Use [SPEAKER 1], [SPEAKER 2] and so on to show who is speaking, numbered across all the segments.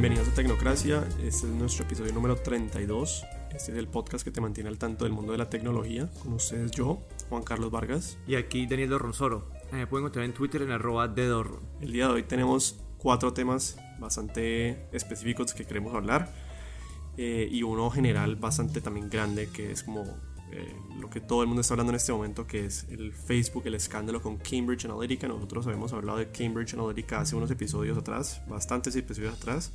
[SPEAKER 1] Bienvenidos a Tecnocracia, este es nuestro episodio número 32. Este es el podcast que te mantiene al tanto del mundo de la tecnología. Con ustedes yo, Juan Carlos Vargas.
[SPEAKER 2] Y aquí Daniel Dorronsoro. Me pueden encontrar en Twitter en arroba de Dorron.
[SPEAKER 1] El día de hoy tenemos cuatro temas bastante específicos que queremos hablar. Eh, y uno general bastante también grande que es como eh, lo que todo el mundo está hablando en este momento, que es el Facebook, el escándalo con Cambridge Analytica. Nosotros habíamos hablado de Cambridge Analytica hace unos episodios atrás, bastantes episodios atrás.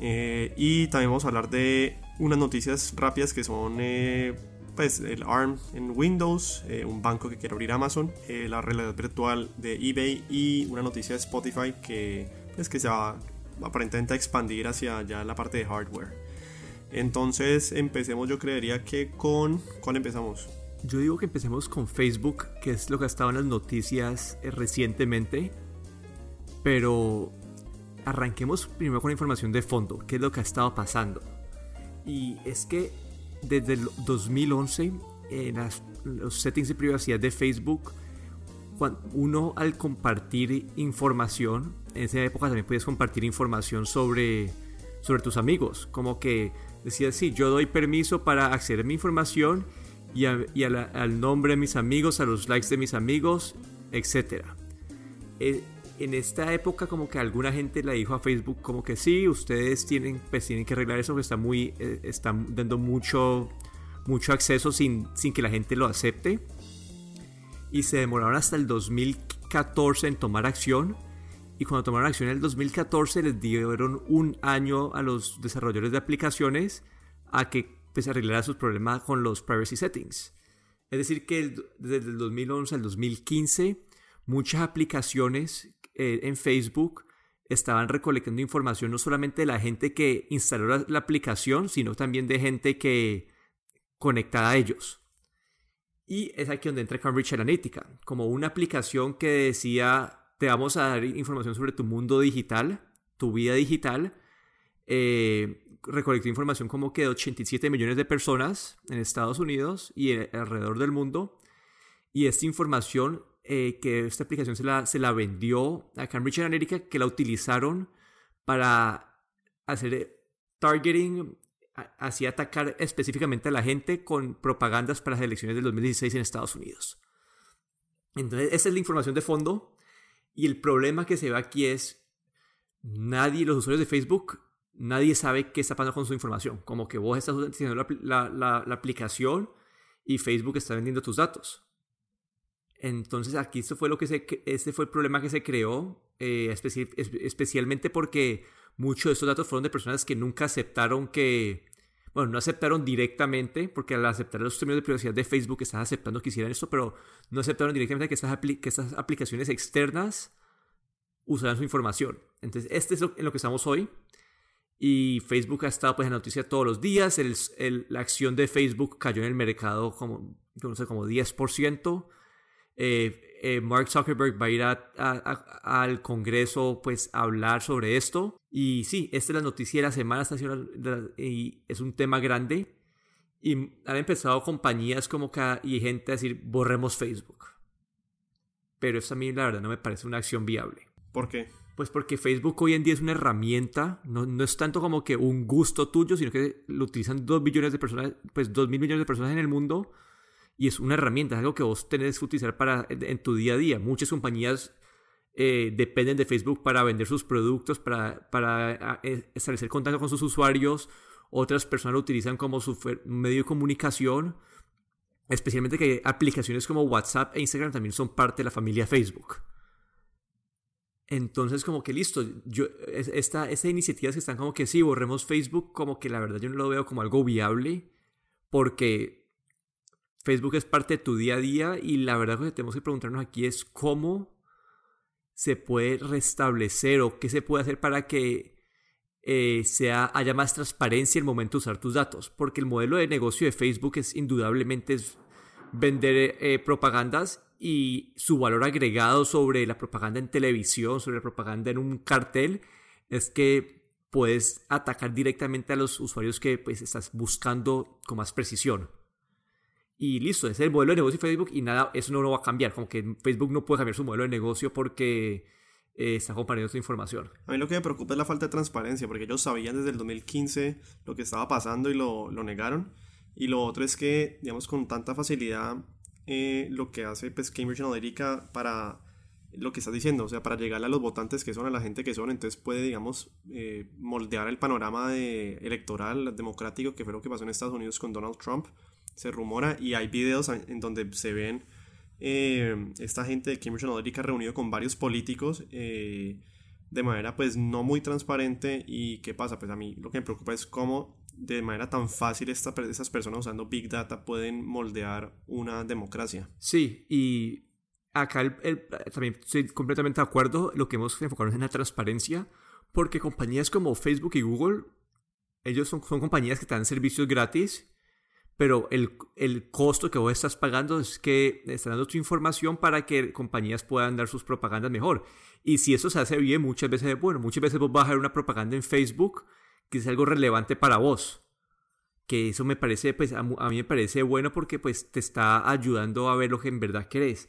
[SPEAKER 1] Eh, y también vamos a hablar de unas noticias rápidas que son eh, pues el ARM en Windows, un banco que quiere abrir Amazon, la realidad virtual de eBay y una noticia de Spotify que, pues, que se va aparentemente a expandir hacia ya la parte de hardware. Entonces empecemos yo creería que con... ¿Cuál empezamos?
[SPEAKER 2] Yo digo que empecemos con Facebook, que es lo que ha estado en las noticias eh, recientemente. Pero arranquemos primero con la información de fondo, qué es lo que ha estado pasando. Y es que desde el 2011, en los settings de privacidad de Facebook, cuando uno al compartir información, en esa época también podías compartir información sobre, sobre tus amigos, como que decía, sí, yo doy permiso para acceder a mi información y, al nombre de mis amigos, a los likes de mis amigos, etc. Eh, en esta época como que alguna gente le dijo a Facebook como que sí, ustedes tienen, pues, tienen que arreglar eso, que está muy, eh, están dando mucho, mucho acceso sin, sin que la gente lo acepte. Y se demoraron hasta el 2014 en tomar acción y cuando tomaron acción en el 2014 les dieron un año a los desarrolladores de aplicaciones a que pues, arreglaran sus problemas con los privacy settings. Es decir, que desde el 2011 al 2015 muchas aplicaciones eh, en Facebook estaban recolectando información no solamente de la gente que instaló la, la aplicación, sino también de gente que conectada a ellos. Y es aquí donde entra Cambridge Analytica, como una aplicación que decía te vamos a dar información sobre tu mundo digital, tu vida digital. Eh, recolectó información como que de 87 millones de personas en Estados Unidos y alrededor del mundo. Y esta información eh, que esta aplicación se la, se la vendió a Cambridge Analytica, que la utilizaron para hacer eh, targeting, así atacar específicamente a la gente con propagandas para las elecciones del 2016 en Estados Unidos. Entonces, esa es la información de fondo y el problema que se ve aquí es, nadie, los usuarios de Facebook, nadie sabe qué está pasando con su información. Como que vos estás utilizando la, aplicación y Facebook está vendiendo tus datos. Entonces aquí esto fue lo que se, este fue el problema que se creó, eh, especialmente porque muchos de estos datos fueron de personas que nunca aceptaron que, bueno, no aceptaron directamente, porque al aceptar los términos de privacidad de Facebook están aceptando que hicieran esto, pero no aceptaron directamente que estas, estas aplicaciones externas usaran su información. Entonces, este es en lo que estamos hoy. Y Facebook ha estado pues, en noticia todos los días. la acción de Facebook cayó en el mercado como, no sé, como 10%. Eh, eh, Mark Zuckerberg va a ir al Congreso pues a hablar sobre esto. Y sí, esta es la noticia de la semana y es un tema grande. Y han empezado compañías como que, y gente a decir, borremos Facebook. Pero eso a mí la verdad no me parece una acción viable.
[SPEAKER 1] ¿Por qué?
[SPEAKER 2] Pues porque Facebook hoy en día es una herramienta, no, no es tanto como que un gusto tuyo, sino que lo utilizan dos billones de personas, pues dos mil millones de personas en el mundo y es una herramienta, es algo que vos tenés que utilizar para, en tu día a día. Muchas compañías eh, dependen de Facebook para vender sus productos, para, para eh, establecer contacto con sus usuarios. Otras personas lo utilizan como su medio de comunicación. Especialmente que aplicaciones como WhatsApp e Instagram también son parte de la familia Facebook. Entonces, como que listo, yo, esta, esta iniciativas que están como que sí, borremos Facebook, como que la verdad yo no lo veo como algo viable, porque Facebook es parte de tu día a día y la verdad que tenemos que preguntarnos aquí es cómo se puede restablecer o qué se puede hacer para que eh, sea, haya más transparencia en el momento de usar tus datos. Porque el modelo de negocio de Facebook es indudablemente vender eh, propagandas y su valor agregado sobre la propaganda en televisión, sobre la propaganda en un cartel, es que puedes atacar directamente a los usuarios que pues, estás buscando con más precisión. Y listo, ese es el modelo de negocio de Facebook y nada, eso no lo va a cambiar. Como que Facebook no puede cambiar su modelo de negocio porque eh, está compartiendo su información.
[SPEAKER 1] A mí lo que me preocupa es la falta de transparencia, porque ellos sabían desde el 2015 lo que estaba pasando y lo, lo negaron. Y lo otro es que, digamos, con tanta facilidad, eh, lo que hace pues, Cambridge Analytica para lo que estás diciendo, o sea, para llegar a los votantes que son, a la gente que son, entonces puede, digamos, eh, moldear el panorama de, electoral democrático, que fue lo que pasó en Estados Unidos con Donald Trump. Se rumora y hay videos en donde se ven eh, esta gente de Cambridge Analytica reunido con varios políticos de manera pues no muy transparente. Y qué pasa, pues a mí lo que me preocupa es cómo de manera tan fácil esta, esas personas usando Big Data pueden moldear una democracia.
[SPEAKER 2] Sí, y acá también estoy completamente de acuerdo, lo que hemos enfocado es en la transparencia, porque compañías como Facebook y Google, ellos son, son compañías que te dan servicios gratis, pero el, el, costo que vos estás pagando es que están dando tu información para que compañías puedan dar sus propagandas mejor. Y si eso se hace bien, muchas veces, bueno, muchas veces vos vas a ver una propaganda en Facebook que es algo relevante para vos. Que eso me parece, pues a, mí me parece bueno porque pues te está ayudando a ver lo que en verdad querés.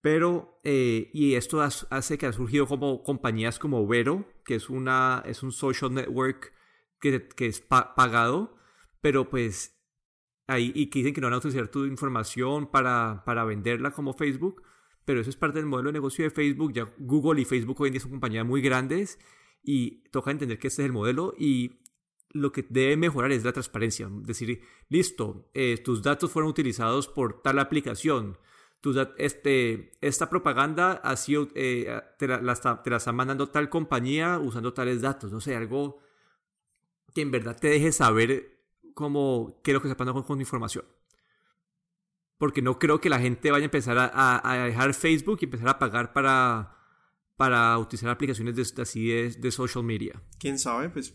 [SPEAKER 2] Pero, eh, y esto hace que ha surgido como compañías como Vero, que es, una, es un social network que, que es pagado, pero pues ahí, y que dicen que no van a utilizar tu información para, para venderla como Facebook, pero eso es parte del modelo de negocio de Facebook. Ya Google y Facebook hoy en día son compañías muy grandes y toca entender que este es el modelo y lo que debe mejorar es la transparencia. Decir, listo, eh, tus datos fueron utilizados por tal aplicación este, esta propaganda ha sido, eh, te, la, está mandando tal compañía usando tales datos, no sé, algo que en verdad te deje saber cómo, qué es lo que está pasando con, tu información. Porque no creo que la gente vaya a empezar a, dejar Facebook y empezar a pagar para, para utilizar aplicaciones de, así de, social media.
[SPEAKER 1] ¿Quién sabe? Pues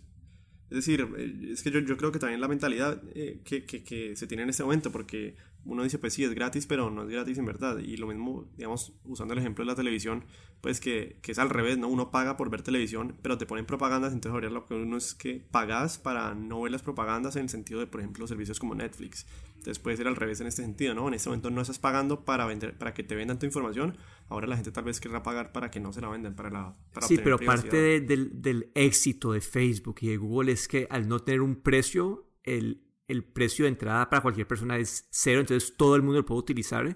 [SPEAKER 1] es decir, eh, es que yo, yo creo que también la mentalidad eh, que, que, que, se tiene en este momento, porque uno dice, pues sí, es gratis, pero no es gratis en verdad. Y lo mismo, digamos, usando el ejemplo de la televisión, pues que, que es al revés, ¿no? Uno paga por ver televisión, pero te ponen propagandas, entonces ahora lo que uno es que pagas para no ver las propagandas en el sentido de, por ejemplo, servicios como Netflix. Entonces puede ser al revés en este sentido, ¿no? En este momento no estás pagando para vender, para que te vendan tu información, ahora la gente tal vez querrá pagar para que no se la vendan, para la... Para
[SPEAKER 2] sí, pero parte del, del éxito de Facebook y de Google es que al no tener un precio, el el precio de entrada para cualquier persona es cero, entonces todo el mundo lo puede utilizar.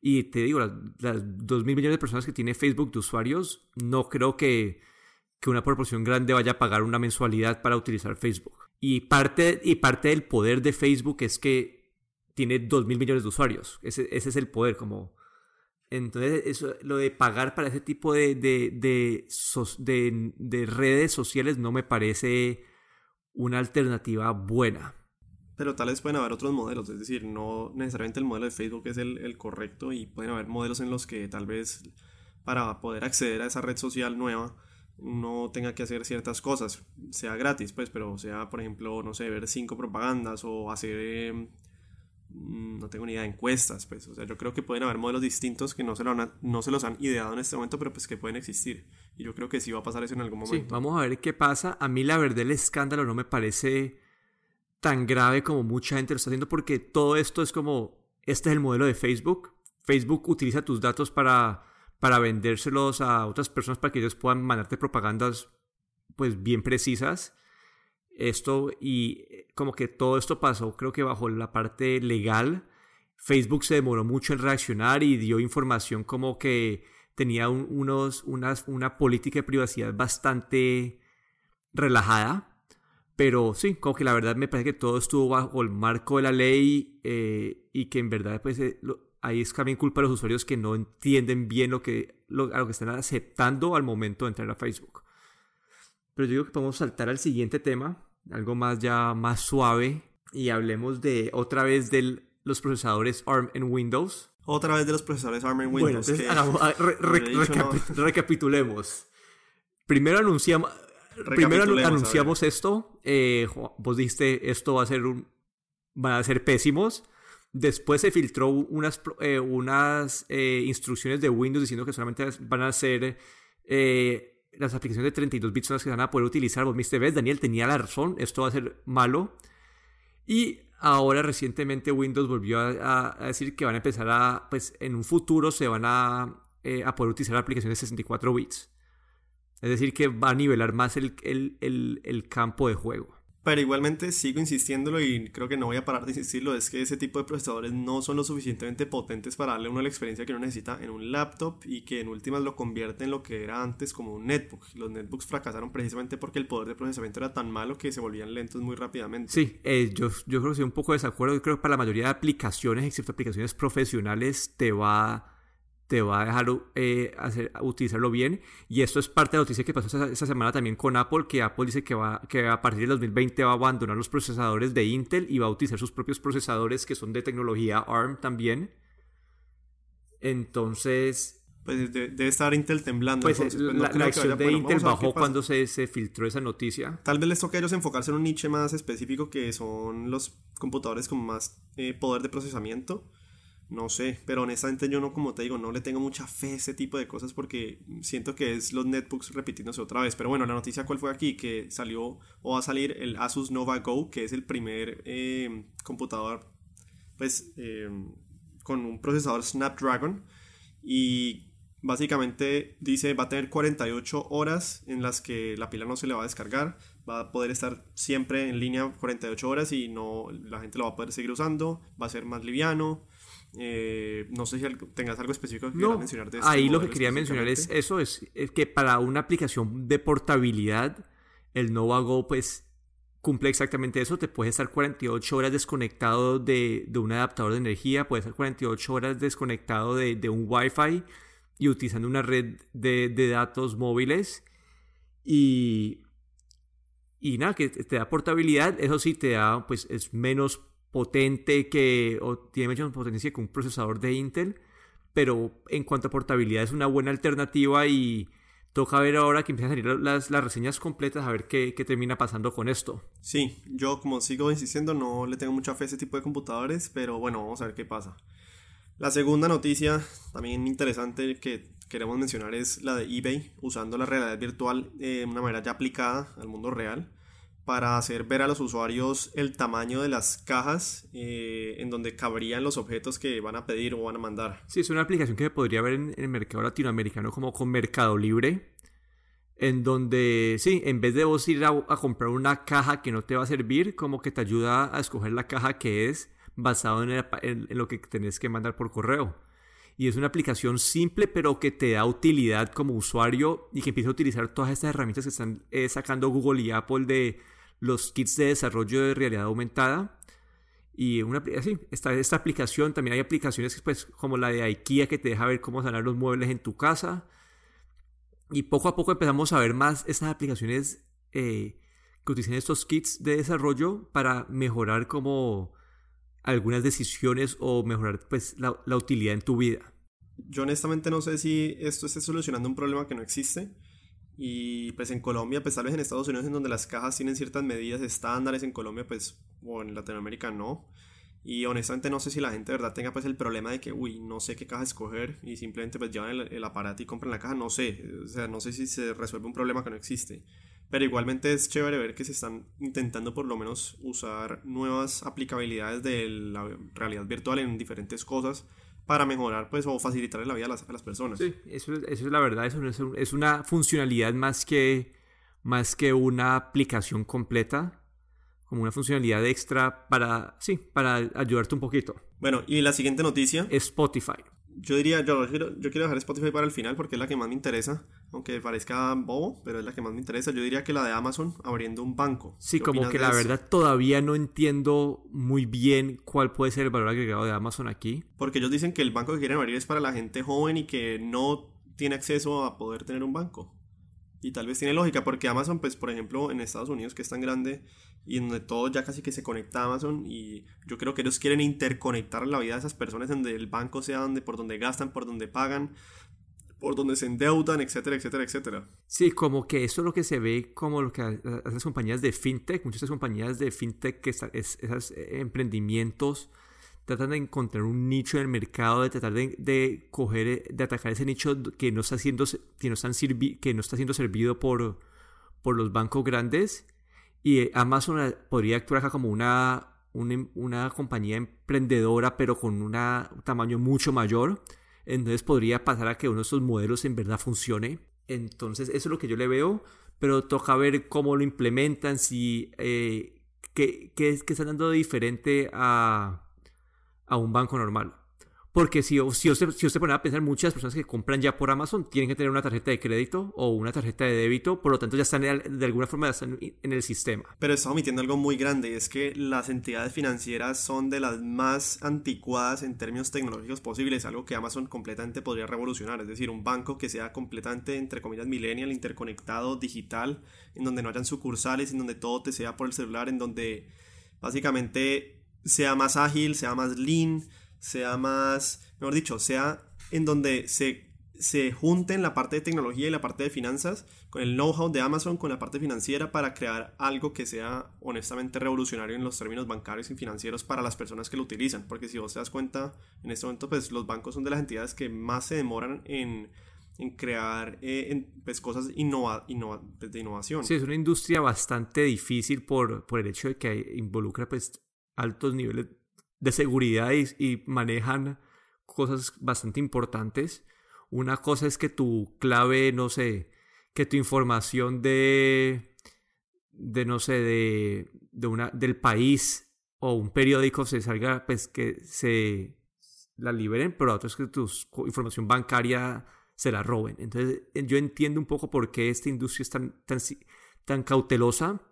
[SPEAKER 2] Y te digo, las, las 2 mil millones de personas que tiene Facebook de usuarios, no creo que, que, una proporción grande vaya a pagar una mensualidad para utilizar Facebook. Y parte, y parte del poder de Facebook es que tiene 2 mil millones de usuarios. Ese, ese, es el poder, como... Entonces, eso, lo de pagar para ese tipo de, de, de, de, de redes sociales no me parece una alternativa buena
[SPEAKER 1] pero tal vez pueden haber otros modelos, es decir, no necesariamente el modelo de Facebook es el, correcto y pueden haber modelos en los que tal vez para poder acceder a esa red social nueva no tenga que hacer ciertas cosas, sea gratis, pues, pero sea, por ejemplo, no sé, ver cinco propagandas o hacer, em, no tengo ni idea, encuestas, pues, o sea, yo creo que pueden haber modelos distintos que no se, lo no se los han ideado en este momento, pero pues que pueden existir. Y yo creo que sí va a pasar eso en algún momento.
[SPEAKER 2] Sí, vamos a ver qué pasa. A mí la verdad el escándalo no me parece tan grave como mucha gente lo está haciendo porque todo esto es como, este es el modelo de Facebook. Facebook utiliza tus datos para, para vendérselos a otras personas para que ellos puedan mandarte propagandas pues bien precisas. Esto y como que todo esto pasó creo que bajo la parte legal. Facebook se demoró mucho en reaccionar y dio información como que tenía unos, unas, una política de privacidad bastante relajada pero sí, como que la verdad me parece que todo estuvo bajo el marco de la ley eh, y que en verdad pues, eh, ahí es también culpa de los usuarios que no entienden bien lo que, lo, a lo que están aceptando al momento de entrar a Facebook. Pero yo digo que podemos saltar al siguiente tema, algo más ya más suave, y hablemos de otra vez de los procesadores ARM en Windows.
[SPEAKER 1] Otra vez de los procesadores ARM en Windows.
[SPEAKER 2] Bueno, recapitulemos. Primero anunciamos, Primero anunciamos esto. Eh, vos dijiste esto va a ser un, van a ser pésimos. Después se filtró unas, eh, unas eh, instrucciones de Windows diciendo que solamente van a ser las aplicaciones de 32 bits son las que van a poder utilizar. Vos viste, ves, Daniel tenía la razón, esto va a ser malo. Y ahora recientemente Windows volvió a, decir que van a empezar a, pues en un futuro se van a, a poder utilizar aplicaciones de 64 bits. Es decir, que va a nivelar más el, el campo de juego.
[SPEAKER 1] Pero igualmente sigo insistiéndolo y creo que no voy a parar de insistirlo, es que ese tipo de procesadores no son lo suficientemente potentes para darle a uno la experiencia que uno necesita en un laptop y que en últimas lo convierte en lo que era antes como un netbook. Los netbooks fracasaron precisamente porque el poder de procesamiento era tan malo que se volvían lentos muy rápidamente.
[SPEAKER 2] Sí, eh, yo, yo creo que estoy un poco de desacuerdo, yo creo que para la mayoría de aplicaciones, excepto aplicaciones profesionales, te va te va a dejar eh, hacer, utilizarlo bien. Y esto es parte de la noticia que pasó esta, semana también con Apple, que Apple dice que, va, que a partir del 2020 va a abandonar los procesadores de Intel y va a utilizar sus propios procesadores que son de tecnología ARM también. Entonces...
[SPEAKER 1] Pues debe estar Intel temblando.
[SPEAKER 2] Pues, pues la, acción de Intel bajó cuando se, se, filtró esa noticia.
[SPEAKER 1] Tal vez les toque a ellos enfocarse en un nicho más específico que son los computadores con más eh, poder de procesamiento no sé, pero honestamente yo no, como te digo, no le tengo mucha fe a ese tipo de cosas porque siento que es los netbooks repitiéndose otra vez. Pero bueno, la noticia cuál fue aquí, que salió o va a salir el Asus Nova Go, que es el primer eh, computador, pues, eh, con un procesador Snapdragon. Y básicamente dice, va a tener 48 horas en las que la pila no se le va a descargar. Va a poder estar siempre en línea 48 horas y no la gente lo va a poder seguir usando. Va a ser más liviano eh, no sé si tengas algo específico que quieras mencionar de
[SPEAKER 2] este Ahí lo que quería mencionar es eso, es, que para una aplicación de portabilidad, el Nova Go pues cumple exactamente eso, te puedes estar 48 horas desconectado de, un adaptador de energía, puedes estar 48 horas desconectado de, un Wi-Fi y utilizando una red de, de datos móviles y, y nada, que te da portabilidad, eso sí te da, pues es menos potente que, tiene menos potencia que un procesador de Intel, pero en cuanto a portabilidad es una buena alternativa y toca ver ahora que empiezan a salir las, las reseñas completas a ver qué, qué, termina pasando con esto.
[SPEAKER 1] Sí, yo como sigo insistiendo no le tengo mucha fe a ese tipo de computadores, pero bueno, vamos a ver qué pasa. La segunda noticia, también interesante que queremos mencionar, es la de eBay, usando la realidad virtual de una manera ya aplicada al mundo real para hacer ver a los usuarios el tamaño de las cajas eh, en donde cabrían los objetos que van a pedir o van a mandar.
[SPEAKER 2] Sí, es una aplicación que se podría ver en, el mercado latinoamericano como con Mercado Libre, en donde, sí, en vez de vos ir a, comprar una caja que no te va a servir, como que te ayuda a escoger la caja que es basado en, en lo que tenés que mandar por correo. Y es una aplicación simple, pero que te da utilidad como usuario y que empieza a utilizar todas estas herramientas que están eh, sacando Google y Apple de los kits de desarrollo de realidad aumentada. Y una, esta, esta aplicación, también hay aplicaciones pues, como la de IKEA que te deja ver cómo sanar los muebles en tu casa. Y poco a poco empezamos a ver más estas aplicaciones eh, que utilizan estos kits de desarrollo para mejorar como algunas decisiones o mejorar pues la, la utilidad en tu vida.
[SPEAKER 1] Yo honestamente no sé si esto esté solucionando un problema que no existe y pues en Colombia, pues tal vez en Estados Unidos en donde las cajas tienen ciertas medidas estándares, en Colombia pues o en Latinoamérica no. Y honestamente no sé si la gente verdad tenga pues el problema de que, uy, no sé qué caja escoger y simplemente pues llevan el, aparato y compran la caja, no sé. O sea, no sé si se resuelve un problema que no existe. Pero igualmente es chévere ver que se están intentando por lo menos usar nuevas aplicabilidades de la realidad virtual en diferentes cosas para mejorar pues o facilitar la vida a las, a las personas.
[SPEAKER 2] Sí, eso, eso, es la verdad, eso es, es, una funcionalidad más que, más que una aplicación completa, como una funcionalidad extra para, sí, para ayudarte un poquito.
[SPEAKER 1] Bueno, y la siguiente noticia.
[SPEAKER 2] Spotify
[SPEAKER 1] yo diría, yo, quiero, yo quiero dejar Spotify para el final porque es la que más me interesa, aunque parezca bobo, pero es la que más me interesa. Yo diría que la de Amazon abriendo un banco.
[SPEAKER 2] Sí, como que la verdad todavía no entiendo muy bien cuál puede ser el valor agregado de Amazon aquí.
[SPEAKER 1] Porque ellos dicen que el banco que quieren abrir es para la gente joven y que no tiene acceso a poder tener un banco. Y tal vez tiene lógica, porque Amazon, pues por ejemplo, en Estados Unidos, que es tan grande y donde todo ya casi que se conecta a Amazon, y yo creo que ellos quieren interconectar la vida de esas personas, donde el banco sea donde, por donde gastan, por donde pagan, por donde se endeudan, etcétera, etcétera, etcétera.
[SPEAKER 2] Sí, como que eso es lo que se ve como lo que hacen las compañías de fintech, muchas compañías de fintech, que es, esos emprendimientos tratan de encontrar un nicho en el mercado, de tratar de, coger, de atacar ese nicho que no está siendo, que no están que no está siendo servido por, por los bancos grandes. Y Amazon podría actuar acá como una, una, compañía emprendedora, pero con un tamaño mucho mayor. Entonces podría pasar a que uno de esos modelos en verdad funcione. Entonces, eso es lo que yo le veo, pero toca ver cómo lo implementan, si eh, qué, qué, qué están dando de diferente a, a un banco normal. Porque si, si, usted, si usted pone a pensar, muchas personas que compran ya por Amazon tienen que tener una tarjeta de crédito o una tarjeta de débito, por lo tanto ya están de alguna forma en el sistema.
[SPEAKER 1] Pero está omitiendo algo muy grande, es que las entidades financieras son de las más anticuadas en términos tecnológicos posibles, algo que Amazon completamente podría revolucionar, es decir, un banco que sea completamente, entre comillas, millennial, interconectado, digital, en donde no hayan sucursales, en donde todo te sea por el celular, en donde básicamente sea más ágil, sea más lean, sea más, mejor dicho, sea en donde se, se junten la parte de tecnología y la parte de finanzas con el know-how de Amazon, con la parte financiera para crear algo que sea honestamente revolucionario en los términos bancarios y financieros para las personas que lo utilizan. Porque si vos te das cuenta, en este momento pues los bancos son de las entidades que más se demoran en, en crear eh, pues, cosas innova, pues, de innovación.
[SPEAKER 2] Sí, es una industria bastante difícil por, por el hecho de que involucra pues altos niveles de seguridad y, manejan cosas bastante importantes. Una cosa es que tu clave, no sé, que tu información de, de no sé, de, de una, del país o un periódico se salga, pues que se la liberen, pero otro es que tu información bancaria se la roben. Entonces yo entiendo un poco por qué esta industria es tan, tan, tan cautelosa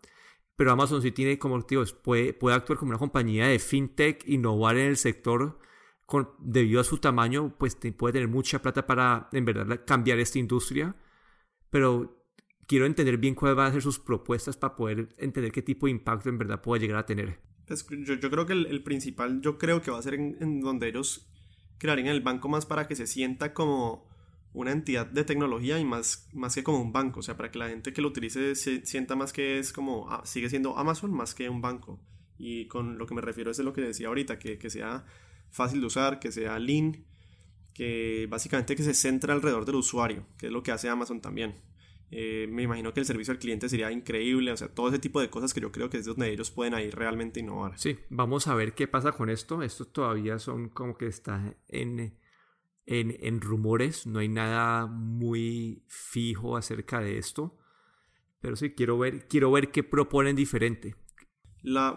[SPEAKER 2] pero Amazon sí tiene, como digo, puede, puede actuar como una compañía de fintech, innovar en el sector con, debido a su tamaño, pues puede tener mucha plata para en verdad cambiar esta industria, pero quiero entender bien cuáles van a ser sus propuestas para poder entender qué tipo de impacto en verdad puede llegar a tener.
[SPEAKER 1] Pues yo, yo, creo que el, principal, yo creo que va a ser en, en donde ellos crearían el banco más para que se sienta como una entidad de tecnología y más, más que como un banco, o sea, para que la gente que lo utilice se sienta más que es como, ah, sigue siendo Amazon más que un banco. Y con lo que me refiero es de lo que decía ahorita, que, que sea fácil de usar, que sea lean, que básicamente que se centra alrededor del usuario, que es lo que hace Amazon también. Eh, me imagino que el servicio al cliente sería increíble, o sea, todo ese tipo de cosas que yo creo que es donde ellos pueden ahí realmente innovar.
[SPEAKER 2] Sí, vamos a ver qué pasa con esto. Esto todavía son como que está en en, rumores, no hay nada muy fijo acerca de esto, pero sí quiero ver, quiero ver qué proponen diferente.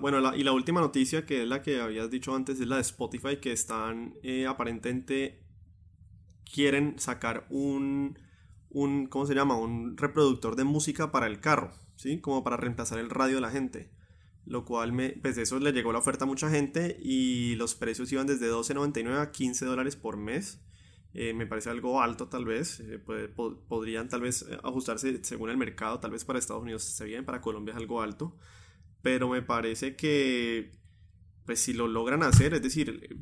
[SPEAKER 1] Bueno, y la última noticia, que es la que habías dicho antes, es la de Spotify, que están eh, aparentemente quieren sacar un, un, ¿cómo se llama? Un reproductor de música para el carro, ¿sí? Como para reemplazar el radio de la gente. Lo cual, me, pues eso le llegó la oferta a mucha gente y los precios iban desde 12.99 a 15 dólares por mes. Eh, me parece algo alto tal vez, eh, podrían tal vez eh, ajustarse según el mercado, tal vez para Estados Unidos esté bien, para Colombia es algo alto, pero me parece que pues si lo logran hacer, es decir,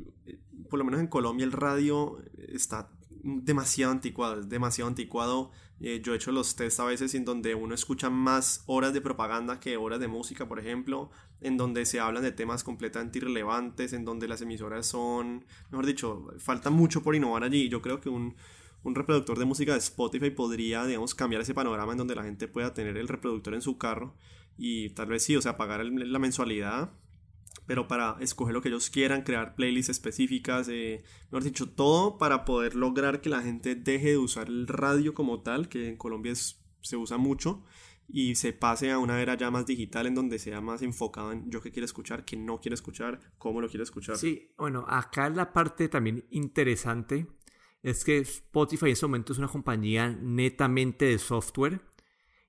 [SPEAKER 1] por lo menos en Colombia el radio está demasiado anticuado, es demasiado anticuado. Eh, yo he hecho los test a veces en donde uno escucha más horas de propaganda que horas de música, por ejemplo, en donde se hablan de temas completamente irrelevantes, en donde las emisoras son, mejor dicho, falta mucho por innovar allí. Yo creo que un, un reproductor de música de Spotify podría, digamos, cambiar ese panorama en donde la gente pueda tener el reproductor en su carro y tal vez sí, o sea, pagar la mensualidad pero para escoger lo que ellos quieran, crear playlists específicas, eh, mejor dicho, todo para poder lograr que la gente deje de usar el radio como tal, que en Colombia se usa mucho, y se pase a una era ya más digital en donde sea más enfocado en yo que quiero escuchar, que no quiero escuchar, cómo lo quiero escuchar.
[SPEAKER 2] Sí, bueno, acá la parte también interesante es que Spotify en este momento es una compañía netamente de software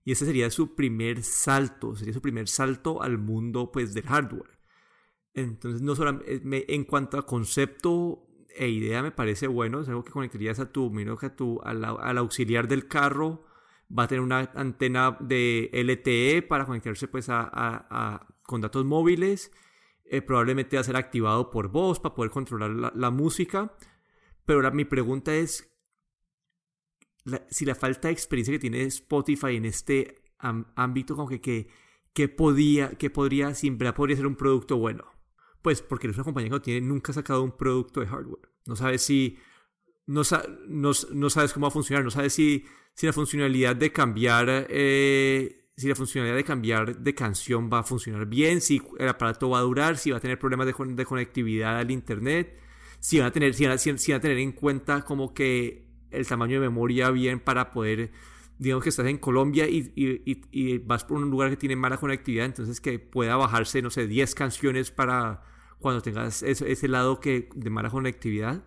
[SPEAKER 2] y ese sería su primer salto, sería su primer salto al mundo pues del hardware. Entonces, no solamente, eh, en cuanto a concepto e idea me parece bueno, es algo que conectarías a tu, miro que a tu, al, auxiliar del carro, va a tener una antena de LTE para conectarse pues a, con datos móviles, eh, probablemente va a ser activado por voz para poder controlar la, música, pero ahora mi pregunta es, si la falta de experiencia que tiene Spotify en este ámbito, como que, que, podía, que podría, siempre podría ser un producto bueno. Pues porque es una compañía que no tiene, nunca sacado un producto de hardware. No sabes si. No, no, no sabes cómo va a funcionar. No sabes si, si la funcionalidad de cambiar. Eh, si la funcionalidad de cambiar de canción va a funcionar bien, si el aparato va a durar, si va a tener problemas de, conectividad al internet, si van, a tener, si, van si van a tener en cuenta como que el tamaño de memoria bien para poder digamos que estás en Colombia y, vas por un lugar que tiene mala conectividad, entonces que pueda bajarse, no sé, 10 canciones para cuando tengas ese, lado que, de mala conectividad.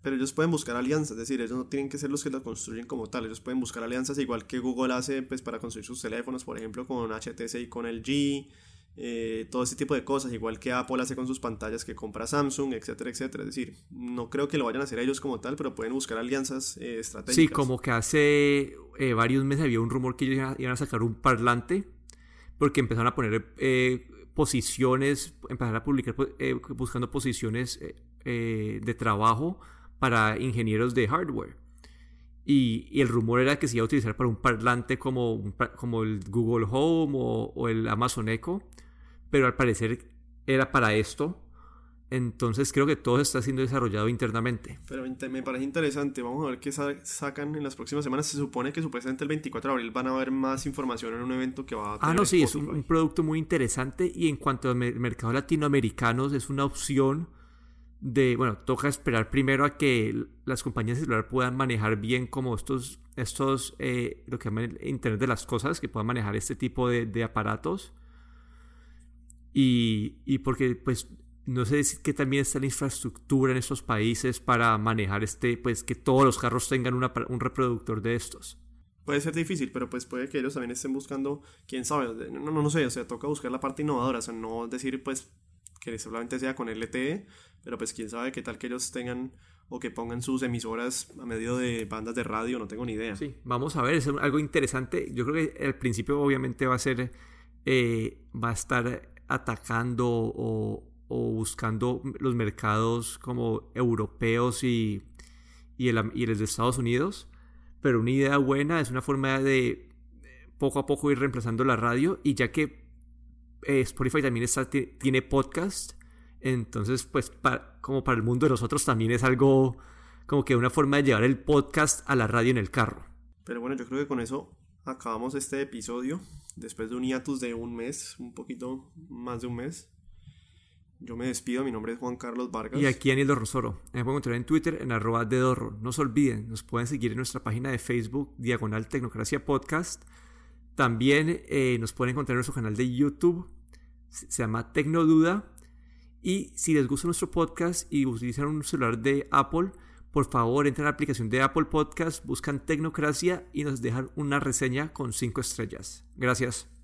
[SPEAKER 1] Pero ellos pueden buscar alianzas, es decir, ellos no tienen que ser los que lo construyen como tal, ellos pueden buscar alianzas igual que Google hace pues, para construir sus teléfonos, por ejemplo, con HTC y con LG, eh, todo ese tipo de cosas, igual que Apple hace con sus pantallas que compra Samsung, etcétera, etcétera. Es decir, no creo que lo vayan a hacer ellos como tal, pero pueden buscar alianzas eh, estratégicas.
[SPEAKER 2] Sí, como que hace eh, varios meses había un rumor que ellos iban a sacar un parlante, porque empezaron a poner posiciones, empezaron a publicar buscando posiciones de trabajo para ingenieros de hardware. Y, el rumor era que se iba a utilizar para un parlante como, como el Google Home o el Amazon Echo pero al parecer era para esto. Entonces creo que todo está siendo desarrollado internamente.
[SPEAKER 1] Pero me parece interesante. Vamos a ver qué sacan en las próximas semanas. Se supone que supuestamente el 24 de abril van a haber más información en un evento que va a...
[SPEAKER 2] ah, no, sí, es un, producto muy interesante y en cuanto al mercado latinoamericanos es una opción de, bueno, toca esperar primero a que las compañías celulares puedan manejar bien como estos, estos eh, lo que llaman el Internet de las Cosas, que puedan manejar este tipo de, de aparatos y, porque pues no sé si que también está la infraestructura en estos países para manejar este, pues que todos los carros tengan un reproductor de estos.
[SPEAKER 1] Puede ser difícil, pero pues puede que ellos también estén buscando, quién sabe, no, no, no sé, o sea, toca buscar la parte innovadora, o sea, no decir pues que solamente sea con LTE, pero pues quién sabe qué tal que ellos tengan o que pongan sus emisoras a medio de bandas de radio, no tengo ni idea.
[SPEAKER 2] Sí, vamos a ver, es algo interesante. Yo creo que al principio obviamente va a ser, eh, va a estar atacando o, buscando los mercados como europeos y, y, el, y de Estados Unidos. Pero una idea buena es una forma de poco a poco ir reemplazando la radio y ya que eh, Spotify también está, tiene podcast, entonces pues como para el mundo de nosotros también es algo como que una forma de llevar el podcast a la radio en el carro.
[SPEAKER 1] Pero bueno, yo creo que con eso acabamos este episodio después de un hiatus de un mes, un poquito más de un mes. Yo me despido, mi nombre es Juan Carlos Vargas.
[SPEAKER 2] Y aquí Aniel Rosoro. Me pueden encontrar en Twitter en arroba de Dorro. No se olviden, nos pueden seguir en nuestra página de Facebook, Diagonal Tecnocracia Podcast. También eh, nos pueden encontrar en nuestro canal de YouTube, se llama Tecnoduda. Y si les gusta nuestro podcast y utilizan un celular de Apple, por favor entren a la aplicación de Apple Podcast, buscan Tecnocracia y nos dejan una reseña con 5 estrellas. Gracias.